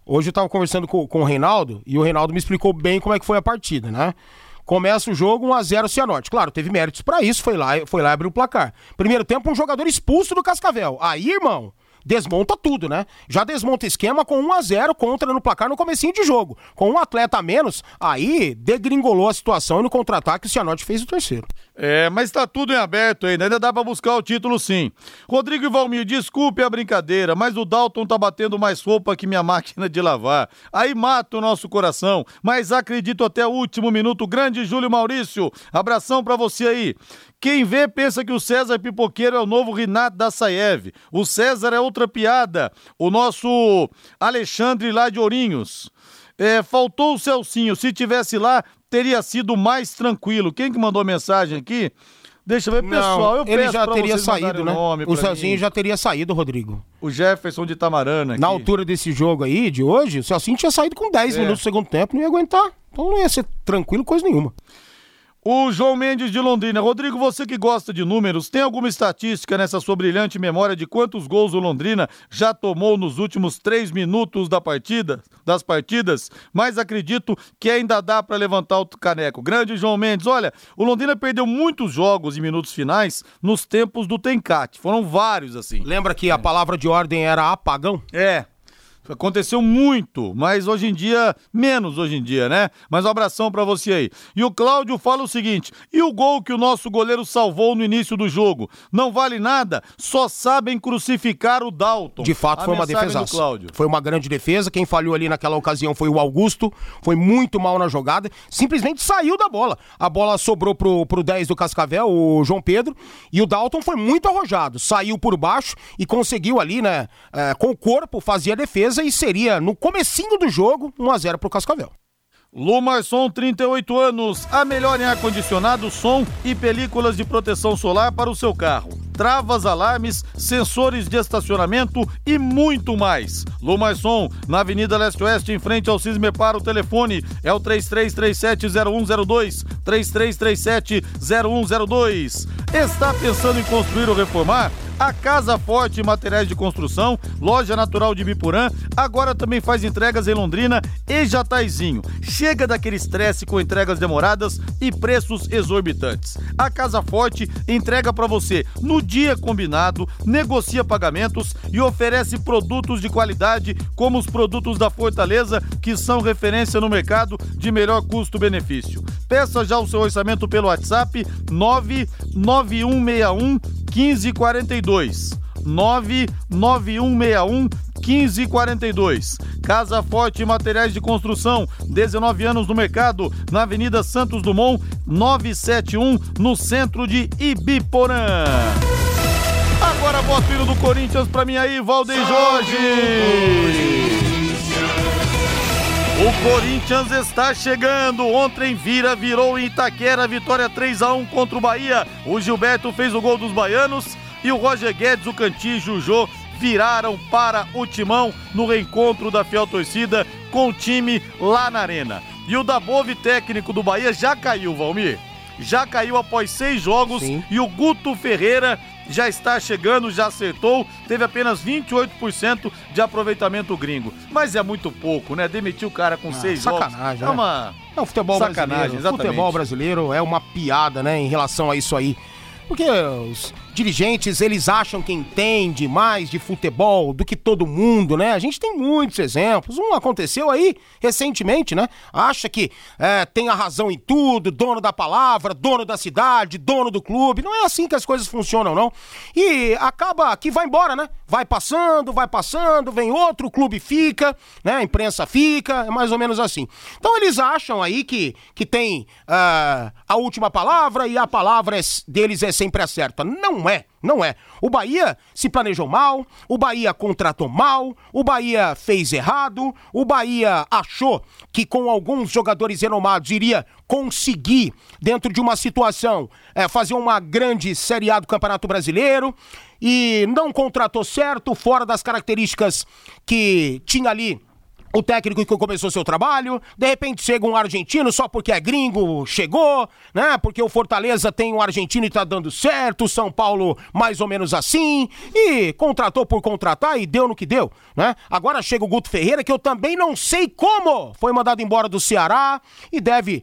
Hoje eu tava conversando com, com o Reinaldo e o Reinaldo me explicou bem como é que foi a partida, né? Começa o jogo 1x0 Cianorte. Claro, teve méritos pra isso, foi lá, foi lá abrir o placar. Primeiro tempo, um jogador expulso do Cascavel. Aí, irmão, desmonta tudo, né? Já desmonta esquema com 1 a 0 contra no placar no comecinho de jogo. Com um atleta a menos, aí degringolou a situação e no contra-ataque o Cianorte fez o terceiro. É, mas tá tudo em aberto ainda, ainda dá pra buscar o título sim. Rodrigo e Valmir, desculpe a brincadeira, mas o Dalton tá batendo mais roupa que minha *laughs* máquina de lavar. Aí mata o nosso coração, mas acredito até o último minuto. Grande Júlio Maurício, abração pra você aí. Quem vê pensa que o César Pipoqueiro é o novo Renato da Saev. O César é outra piada. O nosso Alexandre lá de Ourinhos. É, faltou o Celcinho. Se tivesse lá, teria sido mais tranquilo. Quem que mandou mensagem aqui? Deixa eu ver, pessoal. eu ele já teria saído, né? nome O Celcinho mim. já teria saído, Rodrigo. O Jefferson de Tamarana aqui. Na altura desse jogo aí, de hoje, o Celcinho tinha saído com 10 É. minutos do segundo tempo, não ia aguentar. Então não ia ser tranquilo coisa nenhuma. O João Mendes de Londrina. Rodrigo, você que gosta de números, tem alguma estatística nessa sua brilhante memória de quantos gols o Londrina já tomou nos últimos três minutos da partida, das partidas? Mas acredito que ainda dá para levantar o caneco. Grande João Mendes, olha, o Londrina perdeu muitos jogos em minutos finais nos tempos do Tencate. Foram vários assim. Lembra que a palavra de ordem era apagão? É. Aconteceu muito, mas hoje em dia, menos hoje em dia, né? Mas um abração pra você aí. E o Cláudio fala o seguinte: e o gol que o nosso goleiro salvou no início do jogo? Não vale nada, só sabem crucificar o Dalton. De fato, A foi uma defesa. Foi uma grande defesa. Quem falhou ali naquela ocasião foi o Augusto. Foi muito mal na jogada. Simplesmente saiu da bola. A bola sobrou pro, pro 10 do Cascavel, o João Pedro. E o Dalton foi muito arrojado. Saiu por baixo e conseguiu ali, né? é, com o corpo, fazer a defesa certeza e seria no comecinho do jogo 1 a 0 pro Cascavel. Lumarson, 38 anos, a melhor em ar-condicionado, som e películas de proteção solar para o seu carro. Travas, alarmes, sensores de estacionamento e muito mais. Lumarson, na Avenida Leste-Oeste, em frente ao Cisme para o telefone é o 3337-0102, 3337-0102. Está pensando em construir ou reformar? A Casa Forte Materiais de Construção, loja natural de Bipurã, agora também faz entregas em Londrina e Jataizinho. Chega daquele estresse com entregas demoradas e preços exorbitantes. A Casa Forte entrega para você no dia combinado, negocia pagamentos e oferece produtos de qualidade como os produtos da Fortaleza, que são referência no mercado de melhor custo-benefício. Peça já o seu orçamento pelo WhatsApp 99161 1542. 99161 1542. Casa Forte Materiais de Construção, 19 anos no mercado, na Avenida Santos Dumont, 971, no centro de Ibiporã. Agora bota o hino do Corinthians pra mim aí, Valdeir Jorge. O Corinthians está chegando. Ontem vira, virou em Itaquera, vitória 3 a 1 contra o Bahia. O Gilberto fez o gol dos baianos e o Roger Guedes, o Cantinho e o Jô viraram para o timão no reencontro da fiel torcida com o time lá na arena. E o Dabove, técnico do Bahia, já caiu, Valmir. Já caiu após seis jogos Sim. e o Guto Ferreira já está chegando, já acertou, teve apenas 28% de aproveitamento gringo. Mas é muito pouco, né? Demitir o cara com seis sacanagem, jogos. né? É uma. É o futebol Sacanagem, brasileiro. exatamente. O futebol brasileiro é uma piada, né, em relação a isso aí. Porque os dirigentes, eles acham que entende mais de futebol do que todo mundo, né? A gente tem muitos exemplos. Um aconteceu aí recentemente, né? Acha que é, tem a razão em tudo, dono da palavra, dono da cidade, dono do clube. Não é assim que as coisas funcionam, não. E acaba que vai embora, né? Vai passando, vai passando, vem outro, clube fica, né? A imprensa fica, é mais ou menos assim. Então eles acham aí que, que tem ah, a última palavra e a palavra é- deles é sempre a certa. Não é, não é. O Bahia se planejou mal, o Bahia contratou mal, o Bahia fez errado, o Bahia achou que com alguns jogadores renomados iria conseguir, dentro de uma situação, eh, fazer uma grande Série A do Campeonato Brasileiro e não contratou certo, fora das características que tinha ali o técnico que começou seu trabalho, de repente chega um argentino só porque é gringo, chegou, né? Porque o Fortaleza tem um argentino e tá dando certo, o São Paulo mais ou menos assim, e contratou por contratar e deu no que deu, né? Agora chega o Guto Ferreira, que eu também não sei como foi mandado embora do Ceará e deve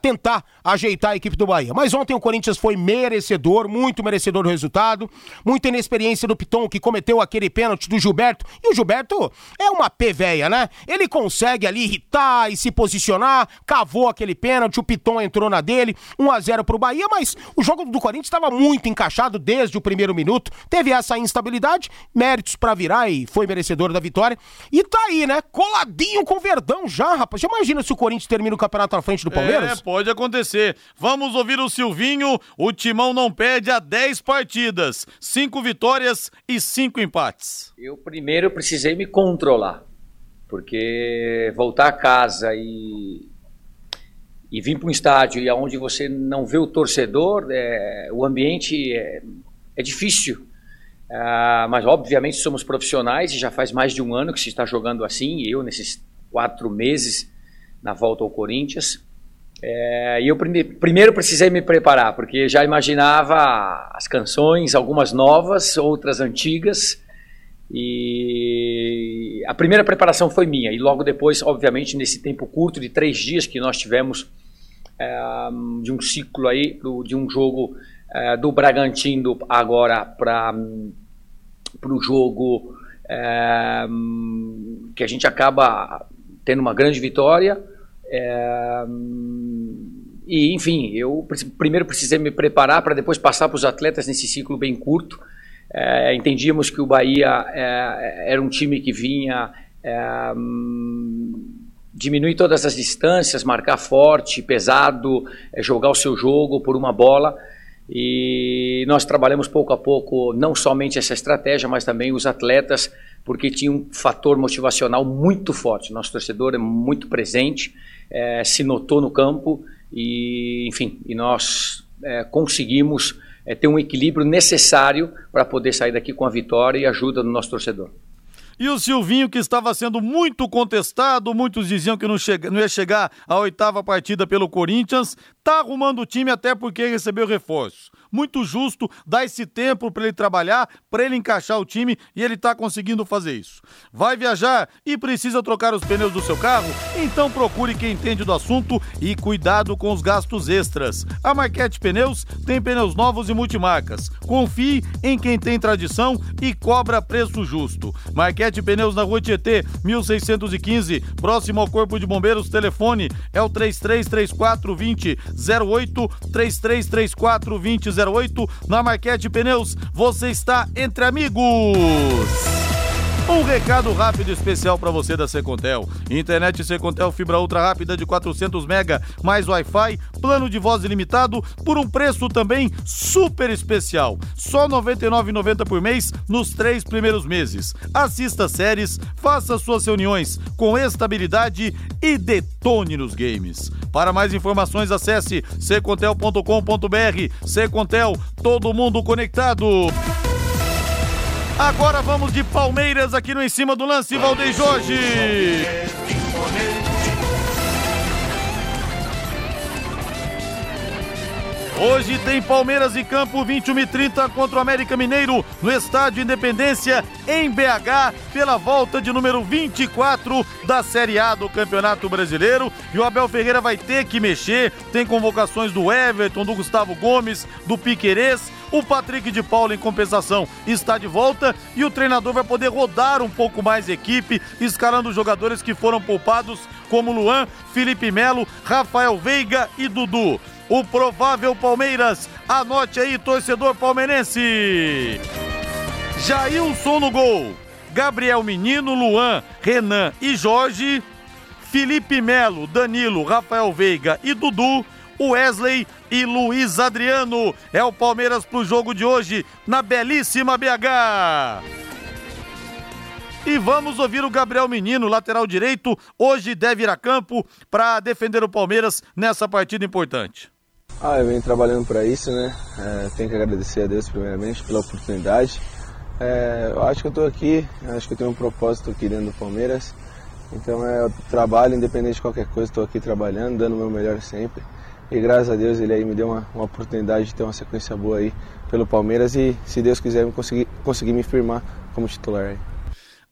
tentar ajeitar a equipe do Bahia. Mas ontem o Corinthians foi merecedor, muito merecedor do resultado, muita inexperiência do Piton que cometeu aquele pênalti do Gilberto, e o Gilberto é uma P véia, né? Ele consegue ali irritar e se posicionar, cavou aquele pênalti, o Piton entrou na dele, 1 a 0 pro Bahia, mas o jogo do Corinthians estava muito encaixado desde o primeiro minuto, teve essa instabilidade, méritos pra virar e foi merecedor da vitória. E tá aí, né? Coladinho com o Verdão já, rapaz. Já imagina se o Corinthians termina o campeonato à frente do Palmeiras? É, pode acontecer. Vamos ouvir o Silvinho. O Timão não perde há 10 partidas, 5 vitórias e 5 empates. Eu primeiro precisei me controlar, porque voltar a casa e, e vir para um estádio e aonde você não vê o torcedor, é, o ambiente é, é difícil. Ah, mas obviamente somos profissionais e já faz mais de um ano que se está jogando assim. Eu nesses quatro meses na volta ao Corinthians. É, e eu prime- primeiro precisei me preparar, porque já imaginava as canções, algumas novas, outras antigas. E a primeira preparação foi minha, e logo depois, obviamente, nesse tempo curto de três dias que nós tivemos é, de um ciclo aí, do- de um jogo é, do Bragantino agora para o jogo é, que a gente acaba tendo uma grande vitória. E, enfim, eu primeiro precisei me preparar para depois passar para os atletas nesse ciclo bem curto. É, entendíamos que o Bahia é, era um time que vinha é, diminuir todas as distâncias, marcar forte, pesado, é, jogar o seu jogo por uma bola. E nós trabalhamos pouco a pouco não somente essa estratégia, mas também os atletas porque tinha um fator motivacional muito forte. Nosso torcedor é muito presente, é, se notou no campo e, enfim, e nós é, conseguimos é, ter um equilíbrio necessário para poder sair daqui com a vitória e ajuda do nosso torcedor. E o Silvinho, que estava sendo muito contestado, muitos diziam que não, chega, não ia chegar à oitava partida pelo Corinthians, tá arrumando o time até porque recebeu reforço muito justo dar esse tempo para ele trabalhar, para ele encaixar o time e ele está conseguindo fazer isso. Vai viajar e precisa trocar os pneus do seu carro? Então procure quem entende do assunto e cuidado com os gastos extras. A Marquete Pneus tem pneus novos e multimarcas. Confie em quem tem tradição e cobra preço justo. Marquete Pneus na Rua Tietê, 1615, próximo ao Corpo de Bombeiros. Telefone é o 3334 2008 3334 2008 08 na Marquete Pneus. Você está entre amigos. Um recado rápido especial para você da Secontel. Internet Secontel fibra ultra rápida de 400 mega mais Wi-Fi, plano de voz ilimitado por um preço também super especial. Só R$ 99,90 por mês nos três primeiros meses. Assista séries, faça suas reuniões com estabilidade e detone nos games. Para mais informações acesse secontel.com.br. Secontel, todo mundo conectado. Agora vamos de Palmeiras aqui no Em Cima do Lance, Valdeir Jorge. Hoje tem Palmeiras em campo, 21 e 30 contra o América Mineiro, no Estádio Independência, em BH, pela volta de número 24 da Série A do Campeonato Brasileiro. E o Abel Ferreira vai ter que mexer. Tem convocações do Everton, do Gustavo Gomes, do Piquerez o Patrick de Paula, em compensação, está de volta e o treinador vai poder rodar um pouco mais a equipe, escalando jogadores que foram poupados, como Luan, Felipe Melo, Rafael Veiga e Dudu. O provável Palmeiras, anote aí, torcedor palmeirense. Jailson no gol. Gabriel Menino, Luan, Renan e Jorge. Felipe Melo, Danilo, Rafael Veiga e Dudu. Wesley e Luiz Adriano. É o Palmeiras pro jogo de hoje na belíssima BH. E vamos ouvir o Gabriel Menino, lateral direito, hoje deve ir a campo para defender o Palmeiras nessa partida importante. Ah, eu venho trabalhando para isso, né? É, tenho que agradecer a Deus primeiramente pela oportunidade. É, eu acho que eu estou aqui, acho que eu tenho um propósito aqui dentro do Palmeiras. Então é, trabalho, independente de qualquer coisa, estou aqui trabalhando, dando o meu melhor sempre. E graças a Deus ele aí me deu uma, uma oportunidade de ter uma sequência boa aí pelo Palmeiras e se Deus quiser conseguir, conseguir me firmar como titular aí.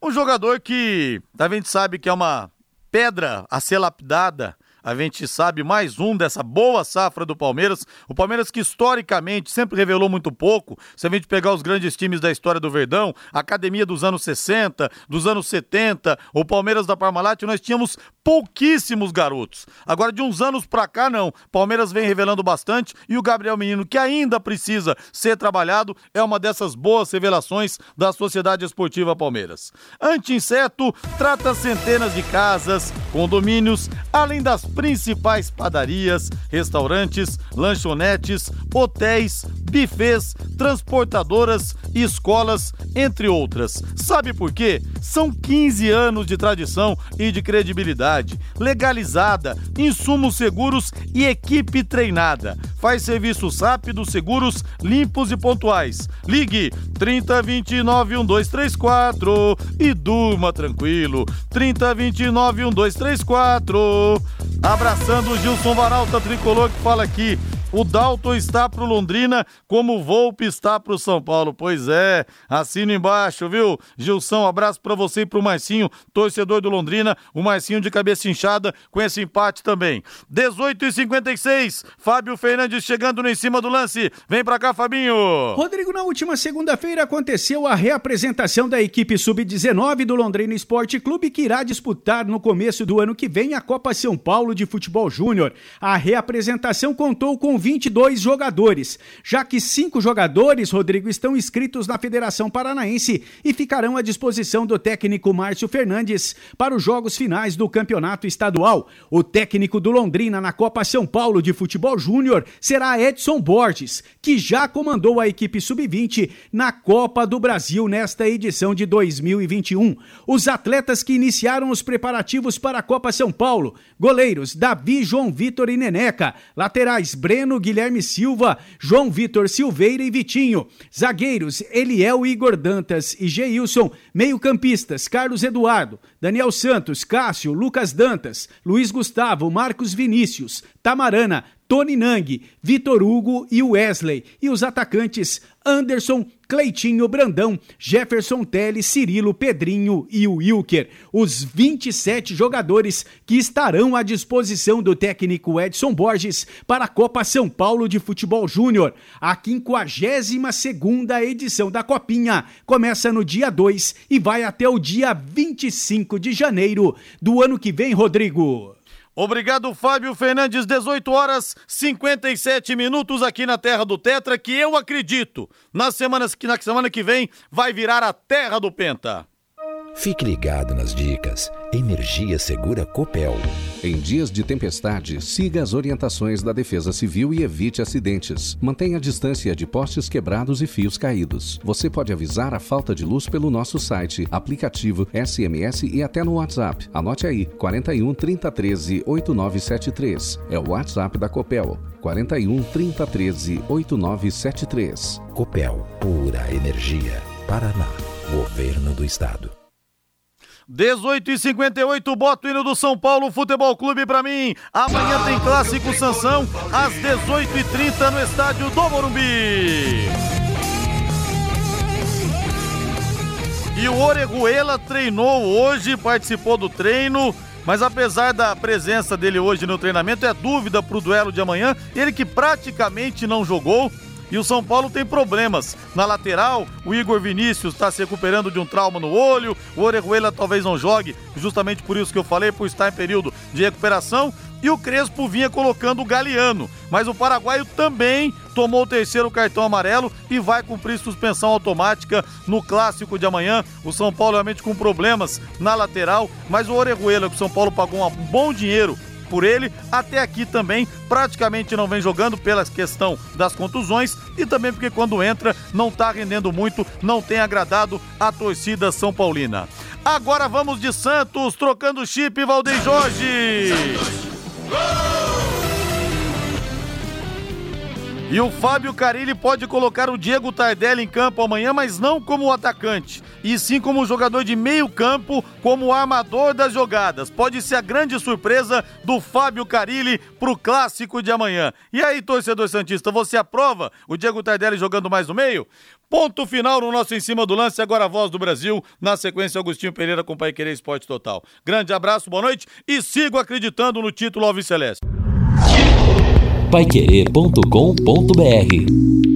Um jogador que a gente sabe que é uma pedra a ser lapidada a gente sabe mais um dessa boa safra do Palmeiras. O Palmeiras que historicamente sempre revelou muito pouco. Se a gente pegar os grandes times da história do Verdão, academia dos anos 60, dos anos 70, o Palmeiras da Parmalat, nós tínhamos pouquíssimos garotos. Agora, de uns anos pra cá, não. Palmeiras vem revelando bastante e o Gabriel Menino, que ainda precisa ser trabalhado, é uma dessas boas revelações da Sociedade Esportiva Palmeiras. Anti-inseto trata centenas de casas, condomínios, além das principais padarias, restaurantes, lanchonetes, hotéis, bufês, transportadoras escolas, entre outras. Sabe por quê? São 15 anos de tradição e de credibilidade, legalizada, insumos seguros e equipe treinada. Faz serviços rápidos, seguros, limpos e pontuais. Ligue 3029 1234 e durma tranquilo. 3029 1234. Abraçando o Gilson Varalta Tricolor que fala aqui. O Dalton está pro Londrina como o Volpe está pro São Paulo. Pois é, assino embaixo, viu? Gilson, abraço para você e pro Marcinho, torcedor do Londrina. O Marcinho de cabeça inchada com esse empate também. 18 e 56 Fábio Fernandes chegando no em cima do lance. Vem pra cá, Fabinho. Rodrigo, na última segunda-feira aconteceu a reapresentação da equipe sub-19 do Londrina Esporte Clube que irá disputar no começo do ano que vem a Copa São Paulo de Futebol Júnior. A reapresentação contou com 22 jogadores, já que cinco jogadores, Rodrigo, estão inscritos na Federação Paranaense e ficarão à disposição do técnico Márcio Fernandes para os jogos finais do campeonato estadual. O técnico do Londrina na Copa São Paulo de Futebol Júnior será Edson Borges, que já comandou a equipe sub-20 na Copa do Brasil nesta edição de 2021. Os atletas que iniciaram os preparativos para a Copa São Paulo, goleiros Davi, João Vitor e Neneca, laterais Breno, Guilherme Silva, João Vitor Silveira e Vitinho, zagueiros Eliel Igor Dantas e Geilson, meio-campistas Carlos Eduardo, Daniel Santos, Cássio, Lucas Dantas, Luiz Gustavo, Marcos Vinícius, Tamarana, Tony Nang, Vitor Hugo e Wesley. E os atacantes Anderson, Cleitinho, Brandão, Jefferson Teles, Cirilo, Pedrinho e Wilker. Os 27 jogadores que estarão à disposição do técnico Edson Borges para a Copa São Paulo de Futebol Júnior. A 52ª edição da Copinha começa no dia 2 e vai até o dia 25 de janeiro do ano que vem, Rodrigo. Obrigado, Fábio Fernandes. 18 horas 57 minutos aqui na Terra do Tetra, que eu acredito, na semana, na semana que vem, vai virar a Terra do Penta. Fique ligado nas dicas. Energia Segura Copel. Em dias de tempestade, siga as orientações da Defesa Civil e evite acidentes. Mantenha a distância de postes quebrados e fios caídos. Você pode avisar a falta de luz pelo nosso site, aplicativo, SMS e até no WhatsApp. Anote aí: 41 3013 8973. É o WhatsApp da Copel. 41 3013 8973. Copel, pura energia. Paraná, Governo do Estado. 18 e 58 bota o hino do São Paulo Futebol Clube pra mim. Amanhã tem clássico Sansão, às 18 e 30 no estádio do Morumbi. E o Orejuela treinou hoje, participou do treino. Mas apesar da presença dele hoje no treinamento, é dúvida pro duelo de amanhã. Ele que praticamente não jogou, e o São Paulo tem problemas. Na lateral, o Igor Vinícius está se recuperando de um trauma no olho. O Orejuela talvez não jogue, justamente por isso que eu falei, por estar em período de recuperação. E o Crespo vinha colocando o Galeano. Mas o paraguaio também tomou o terceiro cartão amarelo e vai cumprir suspensão automática no clássico de amanhã. O São Paulo realmente com problemas na lateral, mas o Orejuela, que o São Paulo pagou um bom dinheiro por ele, até aqui também praticamente não vem jogando pela questão das contusões e também porque quando entra não tá rendendo muito, não tem agradado a torcida São Paulina. Agora vamos de Santos, trocando chip, Valdeir Jorge. E o Fábio Carilli pode colocar o Diego Tardelli em campo amanhã, mas não como atacante, e sim como jogador de meio campo, como armador das jogadas. Pode ser a grande surpresa do Fábio Carilli pro clássico de amanhã. E aí, torcedor Santista, você aprova o Diego Tardelli jogando mais no meio? Ponto final no nosso Em Cima do Lance, agora a voz do Brasil, na sequência Agostinho Pereira com Pai Querer Esporte Total. Grande abraço, boa noite e sigo acreditando no título Alves Celeste paiquerê.com.br